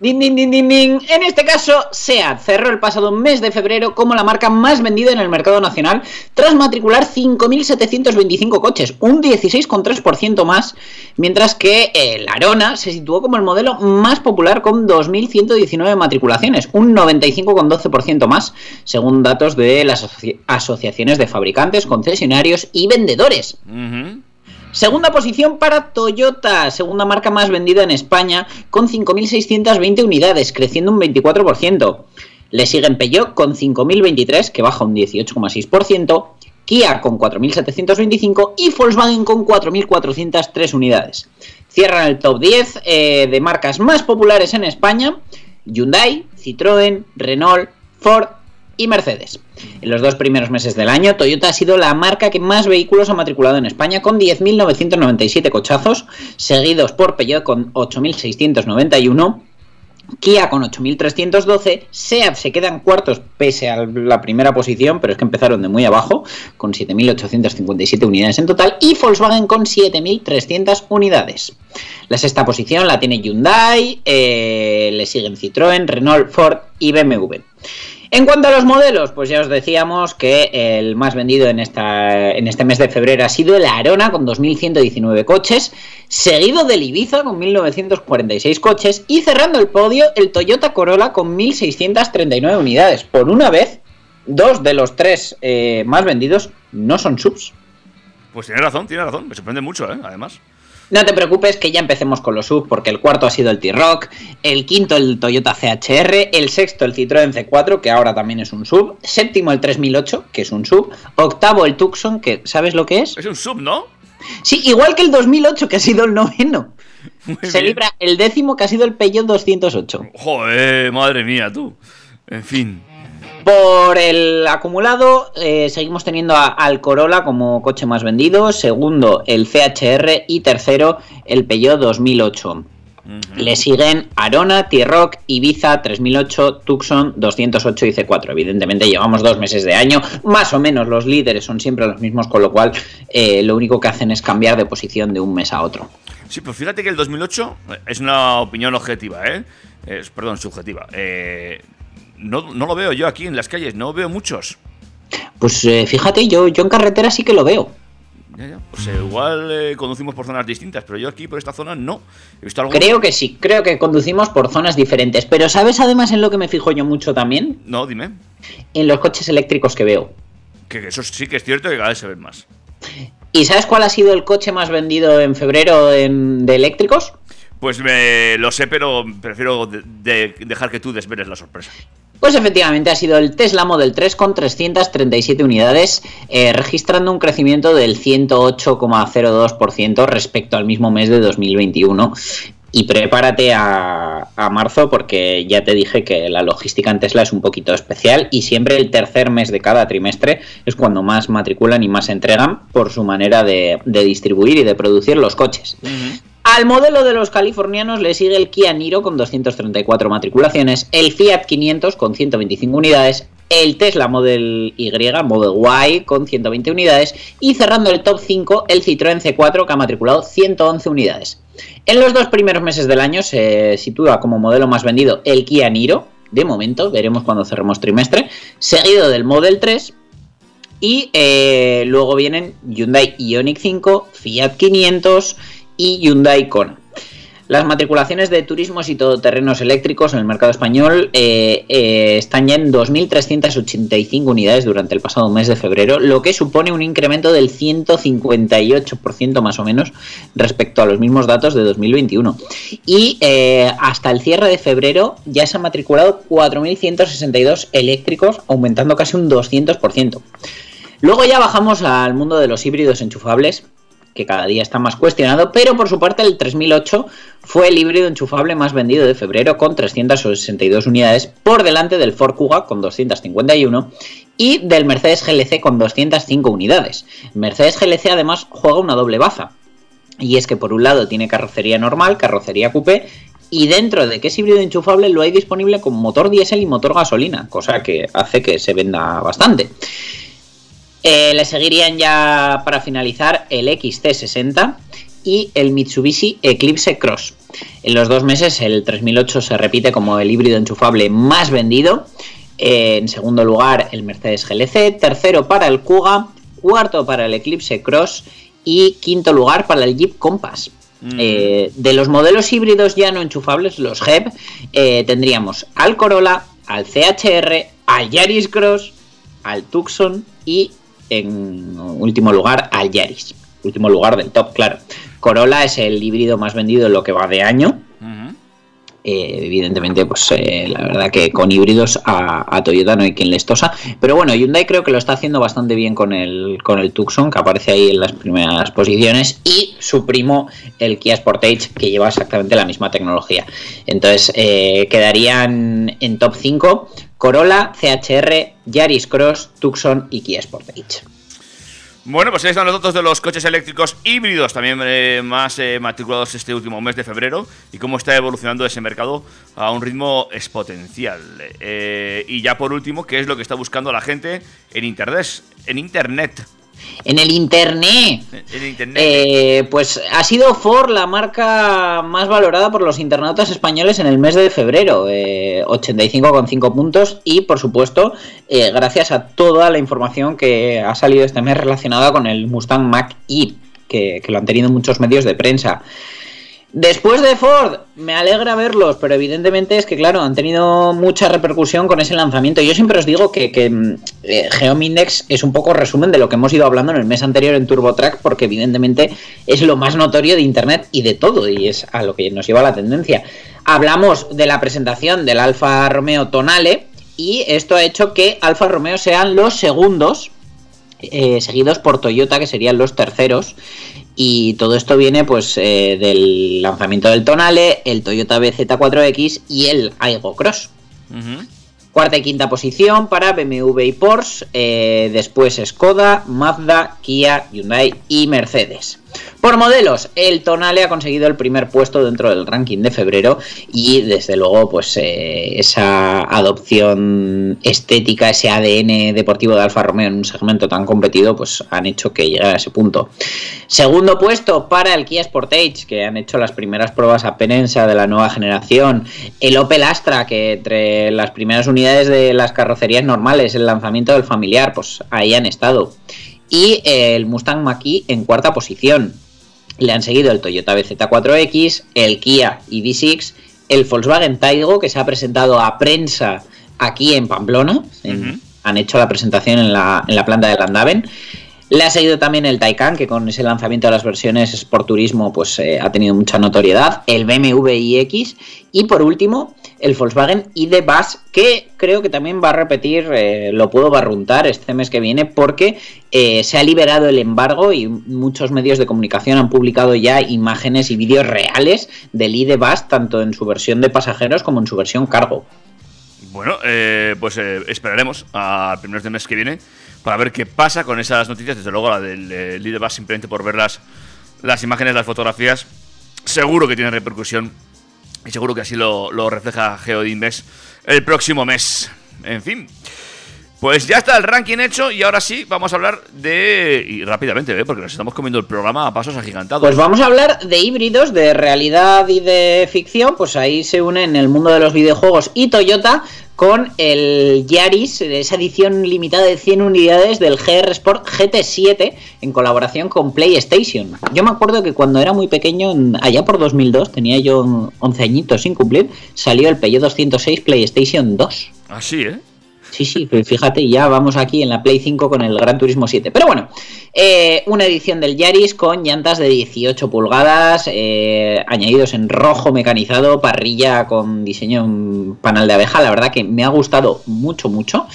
Din, din, din, din. En este caso, SEAT cerró el pasado mes de febrero como la marca más vendida en el mercado nacional tras matricular 5.725 coches, un 16,3% más, mientras que el Arona se situó como el modelo más popular con 2.119 matriculaciones, un 95,12% más, según datos de las asoci- asociaciones de fabricantes, concesionarios y vendedores. Segunda posición para Toyota, segunda marca más vendida en España, con 5.620 unidades, creciendo un 24%. Le siguen Peugeot con 5.023, que baja un 18,6%, Kia con 4.725 y Volkswagen con 4.403 unidades. Cierran el top 10 eh, de marcas más populares en España, Hyundai, Citroën, Renault, Ford y Mercedes. En los dos primeros meses del año, Toyota ha sido la marca que más vehículos ha matriculado en España con 10.997 cochazos, seguidos por Peugeot con 8.691. Kia con 8.312, SEAT se quedan cuartos pese a la primera posición, pero es que empezaron de muy abajo, con 7.857 unidades en total, y Volkswagen con 7.300 unidades. La sexta posición la tiene Hyundai, eh, le siguen Citroën, Renault, Ford y BMW. En cuanto a los modelos, pues ya os decíamos que el más vendido en, esta, en este mes de febrero ha sido el Arona con 2.119 coches, seguido del Ibiza con 1.946 coches y cerrando el podio el Toyota Corolla con 1.639 unidades. Por una vez, dos de los tres eh, más vendidos no son subs. Pues tiene razón, tiene razón. Me sorprende mucho, ¿eh? Además. No te preocupes que ya empecemos con los sub, porque el cuarto ha sido el T-Rock, el quinto el Toyota CHR, el sexto el Citroën C4, que ahora también es un sub, séptimo el 3008, que es un sub, octavo el Tucson, que ¿sabes lo que es? Es un sub, ¿no? Sí, igual que el 2008, que ha sido el noveno. Muy Se bien. libra el décimo, que ha sido el Peugeot 208. Joder, madre mía, tú. En fin. Por el acumulado, eh, seguimos teniendo a- al Corolla como coche más vendido, segundo el CHR y tercero el Peugeot 2008. Le siguen Arona, T-Rock, Ibiza 3008, Tucson 208 y C4. Evidentemente llevamos dos meses de año, más o menos los líderes son siempre los mismos, con lo cual eh, lo único que hacen es cambiar de posición de un mes a otro. Sí, pero fíjate que el 2008 es una opinión objetiva, ¿eh? Es- perdón, subjetiva. Eh, no, no lo veo yo aquí en las calles, no veo muchos. Pues eh, fíjate, yo, yo en carretera sí que lo veo. Ya, ya. Pues eh, igual eh, conducimos por zonas distintas, pero yo aquí por esta zona no. He visto algo. Creo que sí, creo que conducimos por zonas diferentes. Pero ¿sabes además en lo que me fijo yo mucho también? No, dime. En los coches eléctricos que veo. Que, que eso sí que es cierto que cada vez se ven más. ¿Y sabes cuál ha sido el coche más vendido en febrero en- de eléctricos? Pues me, lo sé, pero prefiero de- de- dejar que tú desveles la sorpresa. Pues efectivamente ha sido el Tesla Model 3 con 337 unidades, eh, registrando un crecimiento del 108,02% respecto al mismo mes de 2021. Y prepárate a, marzo porque ya te dije que la logística en Tesla es un poquito especial y siempre el tercer mes de cada trimestre es cuando más matriculan y más entregan por su manera de distribuir y de producir los coches. Al modelo de los californianos le sigue el Kia Niro con 234 matriculaciones, el Fiat 500 con 125 unidades, el Tesla Model Y, Model Y con 120 unidades y cerrando el top 5 el Citroën C4 que ha matriculado 111 unidades. En los dos primeros meses del año se sitúa como modelo más vendido el Kia Niro, de momento, veremos cuando cerremos trimestre, seguido del Model 3 y eh, luego vienen Hyundai Ioniq 5, Fiat 500 y Hyundai Kona. Las matriculaciones de turismos y todoterrenos eléctricos en el mercado español eh, eh, están ya en 2.385 unidades durante el pasado mes de febrero, lo que supone un incremento del 158% más o menos respecto a los mismos datos de 2021. Y eh, hasta el cierre de febrero ya se han matriculado 4.162 eléctricos, aumentando casi un 200%. Luego ya bajamos al mundo de los híbridos enchufables, que cada día está más cuestionado, pero por su parte el 3008 fue el híbrido enchufable más vendido de febrero con 362 unidades por delante del Ford Kuga con 251 y del Mercedes GLC con 205 unidades. Mercedes GLC además juega una doble baza. Y es que por un lado tiene carrocería normal, carrocería coupé, y dentro de que es híbrido enchufable lo hay disponible con motor diésel y motor gasolina, cosa que hace que se venda bastante. Eh, le seguirían ya para finalizar el XC60 y el Mitsubishi Eclipse Cross. En los dos meses el 3008 se repite como el híbrido enchufable más vendido. Eh, en segundo lugar el Mercedes GLC, tercero para el Kuga, cuarto para el Eclipse Cross y quinto lugar para el Jeep Compass. Eh, de los modelos híbridos ya no enchufables, los HEV, eh, tendríamos al Corolla, al CHR, al Yaris Cross, al Tucson y en último lugar al Yaris. Último lugar del top, claro. Corolla es el híbrido más vendido en lo que va de año. Eh, evidentemente, pues eh, la verdad que con híbridos a, Toyota no hay quien les tosa. Pero bueno, Hyundai creo que lo está haciendo bastante bien con el, con el Tucson, que aparece ahí en las primeras posiciones. Y su primo, el Kia Sportage, que lleva exactamente la misma tecnología. Entonces, eh, quedarían en top 5 Corolla, CHR, Yaris Cross, Tucson y Kia Sportage. Bueno, pues ahí están los datos de los coches eléctricos híbridos, también eh, más eh, matriculados este último mes de febrero, y cómo está evolucionando ese mercado a un ritmo exponencial. Eh, y ya por último, ¿qué es lo que está buscando la gente en Internet? En Internet. En el Internet. En Internet. Eh, pues ha sido Ford la marca más valorada por los internautas españoles en el mes de febrero, eh, 85,5 puntos y por supuesto eh, gracias a toda la información que ha salido este mes relacionada con el Mustang Mach E, que, que lo han tenido muchos medios de prensa. Después de Ford, me alegra verlos, pero evidentemente es que, claro, han tenido mucha repercusión con ese lanzamiento. Yo siempre os digo que, que mm, eh, Geomindex es un poco resumen de lo que hemos ido hablando en el mes anterior en TurboTrack, porque evidentemente es lo más notorio de Internet y de todo, y es a lo que nos lleva la tendencia. Hablamos de la presentación del Alfa Romeo Tonale, y esto ha hecho que Alfa Romeo sean los segundos eh, seguidos por Toyota, que serían los terceros. Y todo esto viene pues eh, del lanzamiento del Tonale, el Toyota BZ4X y el Aigo Cross. Cuarta y quinta posición para BMW y Porsche, eh, después Skoda, Mazda, Kia, Hyundai y Mercedes. Por modelos, el Tonale ha conseguido el primer puesto dentro del ranking de febrero y desde luego pues eh, esa adopción estética, ese ADN deportivo de Alfa Romeo en un segmento tan competido pues han hecho que llegara a ese punto. Segundo puesto para el Kia Sportage que han hecho las primeras pruebas a Penensa de la nueva generación. El Opel Astra que entre las primeras unidades de las carrocerías normales, el lanzamiento del familiar pues ahí han estado y el Mustang Mach-E en cuarta posición. Le han seguido el Toyota BZ4X, el Kia EV6, el Volkswagen Taigo que se ha presentado a prensa aquí en Pamplona. en- han hecho la presentación en la, en la planta de Landaven. Le ha seguido también el Taycan, que con ese lanzamiento de las versiones Sport Turismo pues, eh, ha tenido mucha notoriedad. El BMW iX. Y por último, el Volkswagen ID Bus, que creo que también va a repetir, eh, lo puedo barruntar este mes que viene, porque eh, se ha liberado el embargo y muchos medios de comunicación han publicado ya imágenes y vídeos reales del ID Bus, tanto en su versión de pasajeros como en su versión cargo. Bueno, pues esperaremos a primeros del mes que viene para ver qué pasa con esas noticias. Desde luego, la del eh, Leader Bus, simplemente por ver las, las imágenes, las fotografías, seguro que tiene repercusión y seguro que así lo, lo refleja Geodinvex el próximo mes. En fin. Pues ya está el ranking hecho y ahora sí vamos a hablar de... Y rápidamente, ¿eh? porque nos estamos comiendo el programa a pasos agigantados. Pues vamos a hablar de híbridos, de realidad y de ficción. Pues ahí se unen el mundo de los videojuegos y Toyota con el Yaris, esa edición limitada de 100 unidades del GR Sport GT7 en colaboración con PlayStation. Yo me acuerdo que cuando era muy pequeño, allá por 2002, tenía yo 11 añitos sin cumplir, salió el Peugeot 206 PlayStation 2. Así, ¿eh? Sí, sí, fíjate, ya vamos aquí en la Play 5 con el Gran Turismo 7. Pero bueno, eh, una edición del Yaris con llantas de 18 pulgadas, eh, añadidos en rojo mecanizado, parrilla con diseño en panal de abeja. La verdad que me ha gustado mucho, mucho.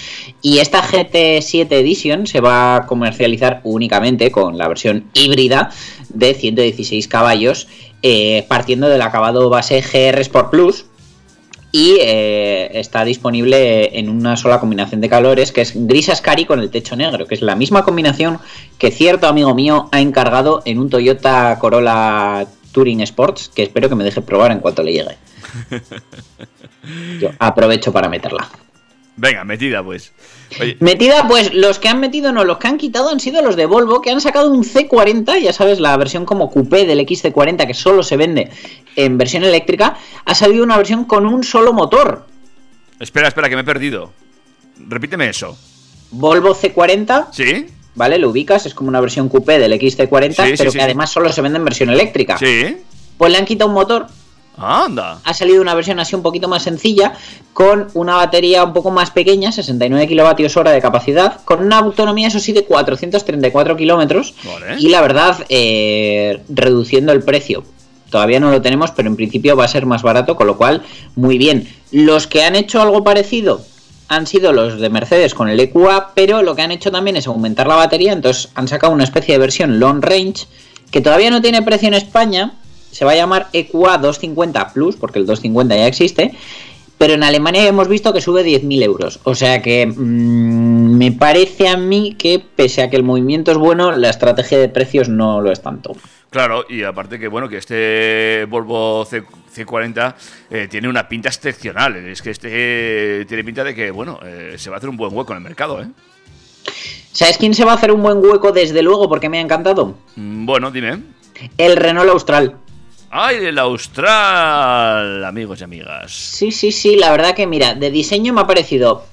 Y esta GT7 Edition se va a comercializar únicamente con la versión híbrida de 116 caballos, eh, partiendo del acabado base GR Sport Plus y eh, está disponible en una sola combinación de colores que es gris Ascari con el techo negro, que es la misma combinación que cierto amigo mío ha encargado en un Toyota Corolla Touring Sports, que espero que me deje probar en cuanto le llegue. Yo aprovecho para meterla. Venga, metida pues. Oye, Metida, pues los que han metido no, los que han quitado han sido los de Volvo, que han sacado un C40, ya sabes, la versión como coupé del XC40 que solo se vende en versión eléctrica, ha salido una versión con un solo motor. espera, espera, que me he perdido. Repíteme eso. Volvo C40, ¿Sí? ¿vale? Lo ubicas, es como una versión coupé del XC40, Sí, sí, pero sí, que sí. además solo se vende en versión eléctrica. ¿Sí? Pues le han quitado un motor, Anda. ha salido una versión así un poquito más sencilla, con una batería un poco más pequeña, 69 kilovatios hora de capacidad, con una autonomía, eso sí, de 434 kilómetros, Vale. y la verdad, eh, reduciendo el precio. Todavía no lo tenemos, pero en principio va a ser más barato, con lo cual, muy bien. Los que han hecho algo parecido han sido los de Mercedes con el EQA, pero lo que han hecho también es aumentar la batería, entonces han sacado una especie de versión long range que todavía no tiene precio en España, se va a llamar EQA 250 Plus, porque el 250 ya existe, pero en Alemania hemos visto que sube 10.000 euros. O sea que mm, me parece a mí que pese a que el movimiento es bueno, la estrategia de precios no lo es tanto. Claro, y aparte que bueno, que este Volvo C, 40 eh, tiene una pinta excepcional. Es que este eh, tiene pinta de que, bueno, eh, se va a hacer un buen hueco en el mercado, ¿eh? ¿Sabes quién se va a hacer un buen hueco desde luego porque me ha encantado? Mm, Bueno, dime. El Renault Austral. ¡Ay, el Austral! Amigos y amigas. Sí, sí, sí, la verdad que mira, de diseño me ha parecido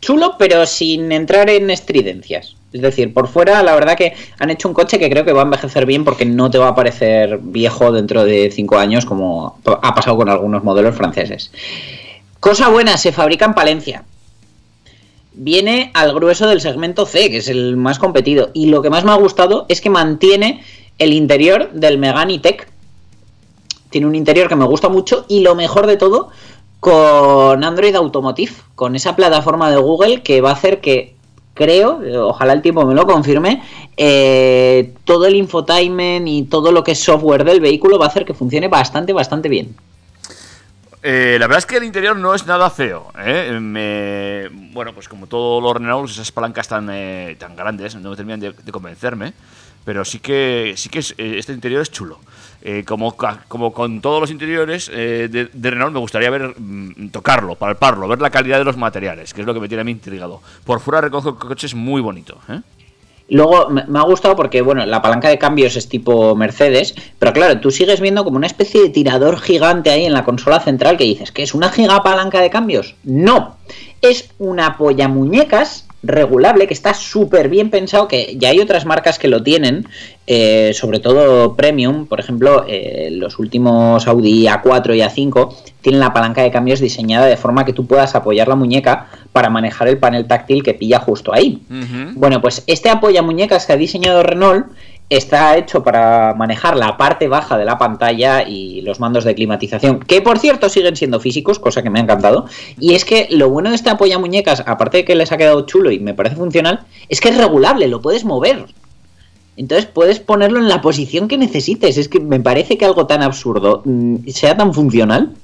chulo, pero sin entrar en estridencias. Es decir, por fuera, la verdad que han hecho un coche que creo que va a envejecer bien porque no te va a parecer viejo dentro de 5 años como ha pasado con algunos modelos franceses. Cosa buena, se fabrica en Palencia. Viene al grueso del segmento C, que es el más competido. Y lo que más me ha gustado es que mantiene el interior del Megane Tech. Tiene un interior que me gusta mucho y lo mejor de todo, con Android Automotive, con esa plataforma de Google que va a hacer que creo, ojalá el tiempo me lo confirme, eh, todo el infotainment y todo lo que es software del vehículo va a hacer que funcione bastante, bastante bien. Eh, la verdad es que el interior no es nada feo. ¿eh? Bueno, pues como todos los Renault, esas palancas tan, eh, tan grandes no me terminan de, convencerme. Pero sí que, sí que eh, este interior es chulo. Eh, como, como con todos los interiores eh, de, Renault, me gustaría ver mm, tocarlo, palparlo, ver la calidad de los materiales, que es lo que me tiene a mí intrigado. Por fuera reconozco que el coche es muy bonito. ¿eh? Luego me ha gustado porque, bueno, la palanca de cambios es tipo Mercedes, pero claro, tú sigues viendo como una especie de tirador gigante ahí en la consola central que dices, ¿que es una giga palanca de cambios? No, es una polla muñecas regulable que está súper bien pensado, que ya hay otras marcas que lo tienen, eh, sobre todo premium, por ejemplo, eh, los últimos Audi A4 y A5 tienen la palanca de cambios diseñada de forma que tú puedas apoyar la muñeca para manejar el panel táctil que pilla justo ahí. Bueno, pues este apoya muñecas que ha diseñado Renault está hecho para manejar la parte baja de la pantalla y los mandos de climatización, que por cierto siguen siendo físicos, cosa que me ha encantado. Y es que lo bueno de este apoya muñecas, aparte de que les ha quedado chulo y me parece funcional, es que es regulable, lo puedes mover. Entonces puedes ponerlo en la posición que necesites. Es que me parece que algo tan absurdo mm, sea tan funcional.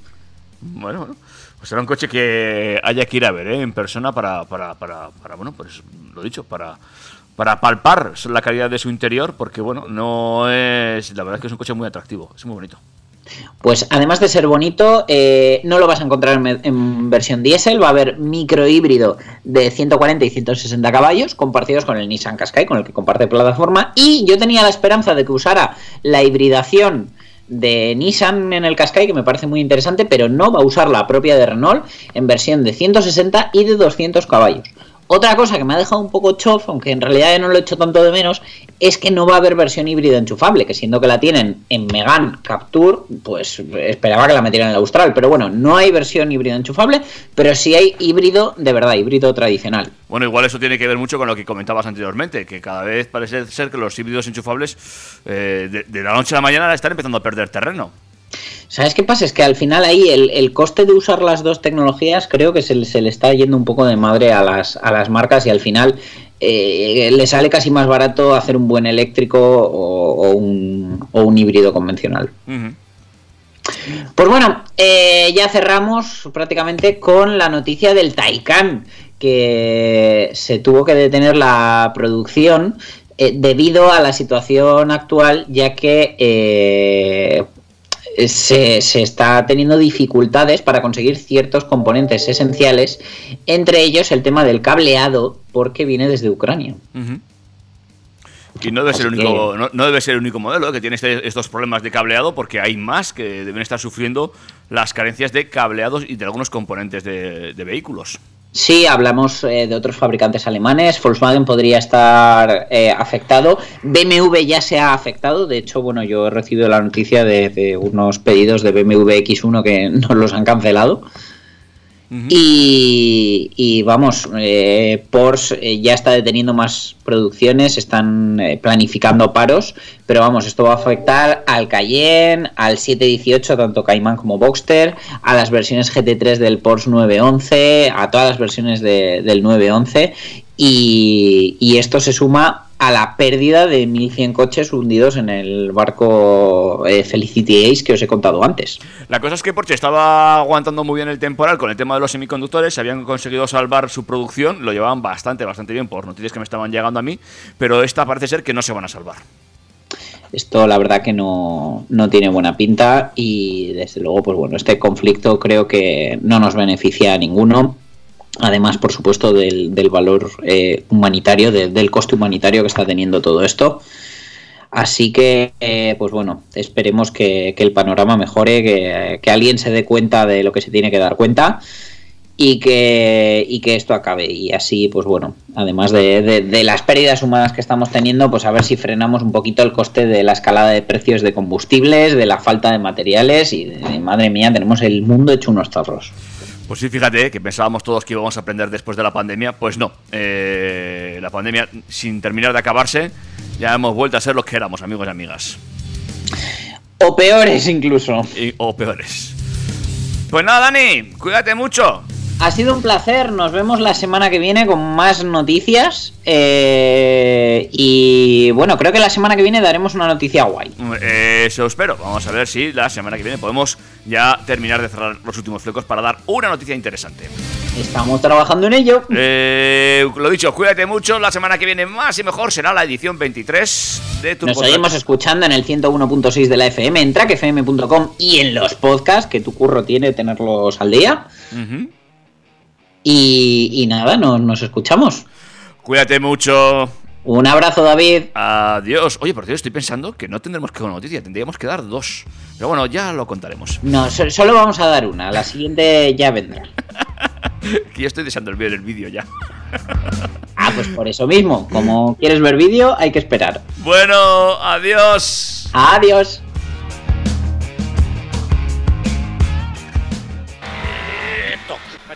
Bueno, bueno. Pues será un coche que haya que ir a ver ¿eh? en persona para, para, para, para, bueno, pues lo dicho, para, para palpar la calidad de su interior, porque bueno, no es. La verdad es que es un coche muy atractivo, es muy bonito. Pues además de ser bonito, eh, no lo vas a encontrar en, versión diésel, va a haber micro híbrido de 140 y 160 caballos compartidos con el Nissan Qashqai, con el que comparte plataforma, y yo tenía la esperanza de que usara la hibridación de Nissan en el Qashqai, que me parece muy interesante, pero no va a usar la propia de Renault en versión de 160 y de 200 caballos. Otra cosa que me ha dejado un poco chof, aunque en realidad no lo he hecho tanto de menos, es que no va a haber versión híbrida enchufable, que siendo que la tienen en Megan Capture, pues esperaba que la metieran en el Austral. Pero bueno, no hay versión híbrida enchufable, pero sí hay híbrido de verdad, híbrido tradicional. Bueno, igual eso tiene que ver mucho con lo que comentabas anteriormente, que cada vez parece ser que los híbridos enchufables eh, de la noche a la mañana están empezando a perder terreno. ¿Sabes qué pasa? Es que al final ahí el, el coste de usar las dos tecnologías creo que se, le- se le está yendo un poco de madre a las, a las marcas y al final eh, le sale casi más barato hacer un buen eléctrico o, o un, o un híbrido convencional. Ujú. Pues bueno, eh, ya cerramos prácticamente con la noticia del Taycan, que se tuvo que detener la producción eh, debido a la situación actual, ya que eh, se, se está teniendo dificultades para conseguir ciertos componentes esenciales, entre ellos el tema del cableado, porque viene desde Ucrania. Y no debe, ser el único, que- no, no debe ser el único modelo ¿eh? que tiene este- estos problemas de cableado, porque hay más que deben estar sufriendo las carencias de cableados y de algunos componentes de, de vehículos. Sí, hablamos eh, de otros fabricantes alemanes. Volkswagen podría estar eh, afectado. BMW ya se ha afectado. De hecho, bueno, yo he recibido la noticia de, de unos pedidos de BMW X1 que nos los han cancelado. Y, y vamos, eh, Porsche eh, ya está deteniendo más producciones, están eh, planificando paros, pero vamos, esto va a afectar al Cayenne, al 718, tanto Cayman como Boxster, a las versiones GT3 del Porsche 911, a todas las versiones de- del 911, y, y esto se suma a la pérdida de 1.100 coches hundidos en el barco eh, Felicity Ace que os he contado antes. La cosa es que Porsche estaba aguantando muy bien el temporal con el tema de los semiconductores, habían conseguido salvar su producción, lo llevaban bastante, bastante bien por noticias que me estaban llegando a mí, pero esta parece ser que no se van a salvar. Esto la verdad que no, no tiene buena pinta y desde luego, pues bueno, este conflicto creo que no nos beneficia a ninguno. Además, por supuesto, del, valor eh, humanitario, de- del coste humanitario que está teniendo todo esto. Así que, eh, pues bueno, esperemos que, el panorama mejore, que, alguien se dé cuenta de lo que se tiene que dar cuenta y que, esto acabe. Y así, pues bueno, además de, las pérdidas humanas que estamos teniendo, pues a ver si frenamos un poquito el coste de la escalada de precios de combustibles, de la falta de materiales y, madre mía, tenemos el mundo hecho unos zorros. Pues sí, fíjate que pensábamos todos que íbamos a aprender después de la pandemia. Pues no. Eh, la pandemia, sin terminar de acabarse, ya hemos vuelto a ser los que éramos, amigos y amigas. O peores incluso. Y- o peores. Pues nada, Dani, cuídate mucho. Ha sido un placer, nos vemos la semana que viene con más noticias. eh, y bueno, creo que la semana que viene daremos una noticia guay. Eh, Eso espero. Vamos a ver si la semana que viene podemos ya terminar de cerrar los últimos flecos para dar una noticia interesante. Estamos trabajando en ello. Eh, lo dicho, cuídate mucho. La semana que viene más y mejor será la edición 23 de tu Nos podcast. seguimos escuchando en el 101.6 de la FM, en trackfm.com y en los podcasts, que tu curro tiene tenerlos al día. Ujú. Y, y nada, nos, nos escuchamos. Cuídate mucho. Un abrazo, David. Adiós. Oye, por cierto, estoy pensando que no tendremos que dar una noticia, tendríamos que dar dos. Pero bueno, ya lo contaremos. No, so- solo vamos a dar una, la siguiente ya vendrá. Que yo estoy deseando ver el vídeo ya. Ah, pues por eso mismo, como quieres ver vídeo, hay que esperar. Bueno, adiós. Adiós.